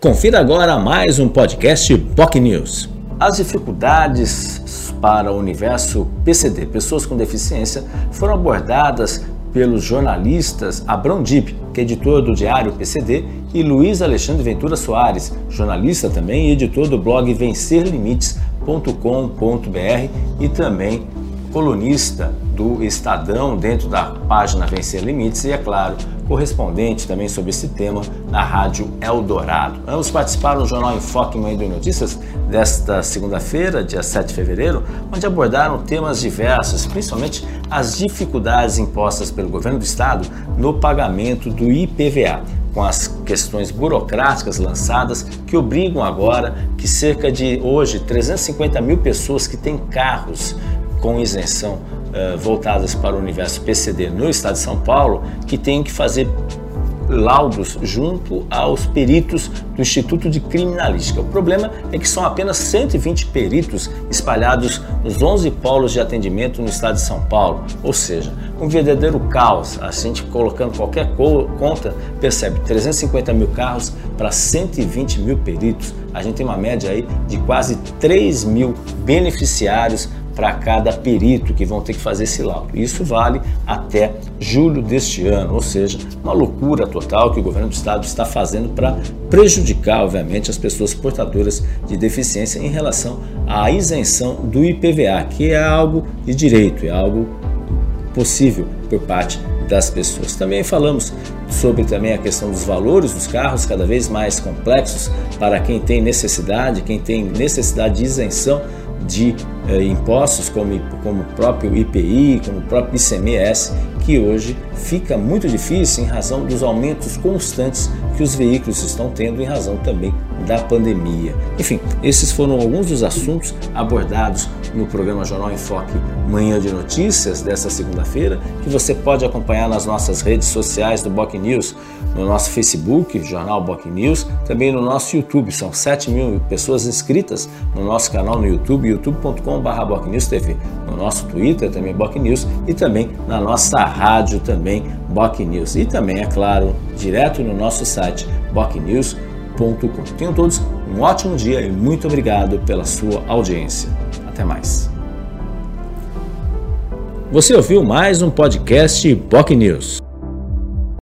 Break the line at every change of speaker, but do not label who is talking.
Confira agora mais um podcast POC News. As dificuldades para o universo PCD, pessoas com deficiência, foram abordadas pelos jornalistas Abrão Dib, que é editor do Diário PCD, e Luiz Alexandre Ventura Soares, jornalista também e editor do blog vencerlimites.com.br e também colunista do Estadão dentro da página Vencer Limites e, é claro, correspondente também sobre esse tema na Rádio Eldorado. Ambos participaram do Jornal Enfoque Manhã de Notícias desta segunda-feira, dia 7 de fevereiro, onde abordaram temas diversos, principalmente as dificuldades impostas pelo governo do estado no pagamento do IPVA com as questões burocráticas lançadas que obrigam agora que cerca de hoje 350 mil pessoas que têm carros com isenção uh, voltadas para o universo PCD no estado de São Paulo, que tem que fazer laudos junto aos peritos do Instituto de Criminalística. O problema é que são apenas 120 peritos espalhados nos 11 polos de atendimento no estado de São Paulo, ou seja, um verdadeiro caos. A gente colocando qualquer conta percebe 350 mil carros para 120 mil peritos. A gente tem uma média aí de quase 3 mil beneficiários para cada perito que vão ter que fazer esse laudo. Isso vale até julho deste ano, ou seja, uma loucura total que o governo do estado está fazendo para prejudicar, obviamente, as pessoas portadoras de deficiência em relação à isenção do IPVA, que é algo de direito, é algo possível por parte das pessoas. Também falamos sobre também a questão dos valores dos carros cada vez mais complexos para quem tem necessidade, quem tem necessidade de isenção de eh, impostos, como, como o próprio IPI, como o próprio ICMS, que hoje fica muito difícil em razão dos aumentos constantes que os veículos estão tendo, em razão também da pandemia. Enfim, esses foram alguns dos assuntos abordados no programa Jornal em Foque Manhã de Notícias desta segunda-feira, que você pode acompanhar nas nossas redes sociais do Boc News, no nosso Facebook, Jornal Boc News, também no nosso YouTube. São 7 mil pessoas inscritas no nosso canal no YouTube, youtube.com.br TV, no nosso Twitter também Boc News e também na nossa rádio também Boc News. E também, é claro, direto no nosso site bocnews.com. Tenham todos um ótimo dia e muito obrigado pela sua audiência. Até mais. Você ouviu mais um podcast Boc News.